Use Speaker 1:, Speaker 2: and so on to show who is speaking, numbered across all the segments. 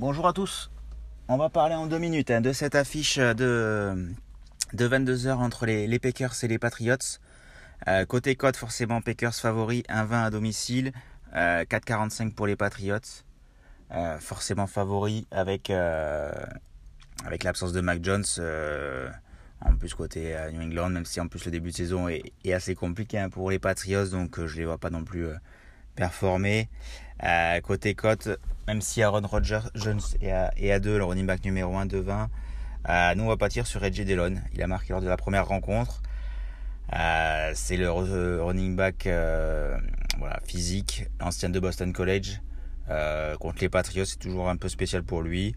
Speaker 1: Bonjour à tous. On va parler en deux minutes hein, de cette affiche euh, de, de 22h entre les, Packers et les Patriots. Euh, côté code, forcément, Packers favori, 1-20 à domicile, euh, 4-45 pour les Patriots. Euh, forcément favori avec, euh, avec l'absence de Mac Jones. Euh, en plus, côté New England, même si en plus le début de saison est, assez compliqué hein, pour les Patriots, donc je les vois pas non plus performer. côté cote, même si Aaron Rodgers Jones est à, est à 2, le running back numéro 1 de 20, nous on va partir sur Edge Delon. Il a marqué lors de la première rencontre. C'est le running back voilà, physique, ancien de Boston College. Euh, contre les Patriots, c'est toujours un peu spécial pour lui.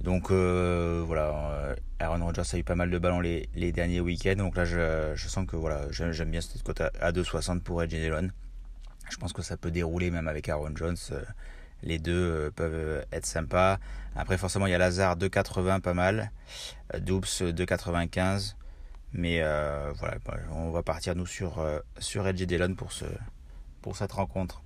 Speaker 1: Donc voilà, Aaron Rodgers a eu pas mal de ballons les, derniers week-ends. Donc là, je, sens que voilà, j'aime bien cette cote à 2,60 pour Edge Delon. Je pense que ça peut dérouler même avec Aaron Jones. Les deux peuvent être sympas. Après, forcément, il y a Lazare 2,80 pas mal. Doops 2,95. Mais euh, voilà, on va partir nous sur, euh, sur Edge Delon pour, ce, pour cette rencontre.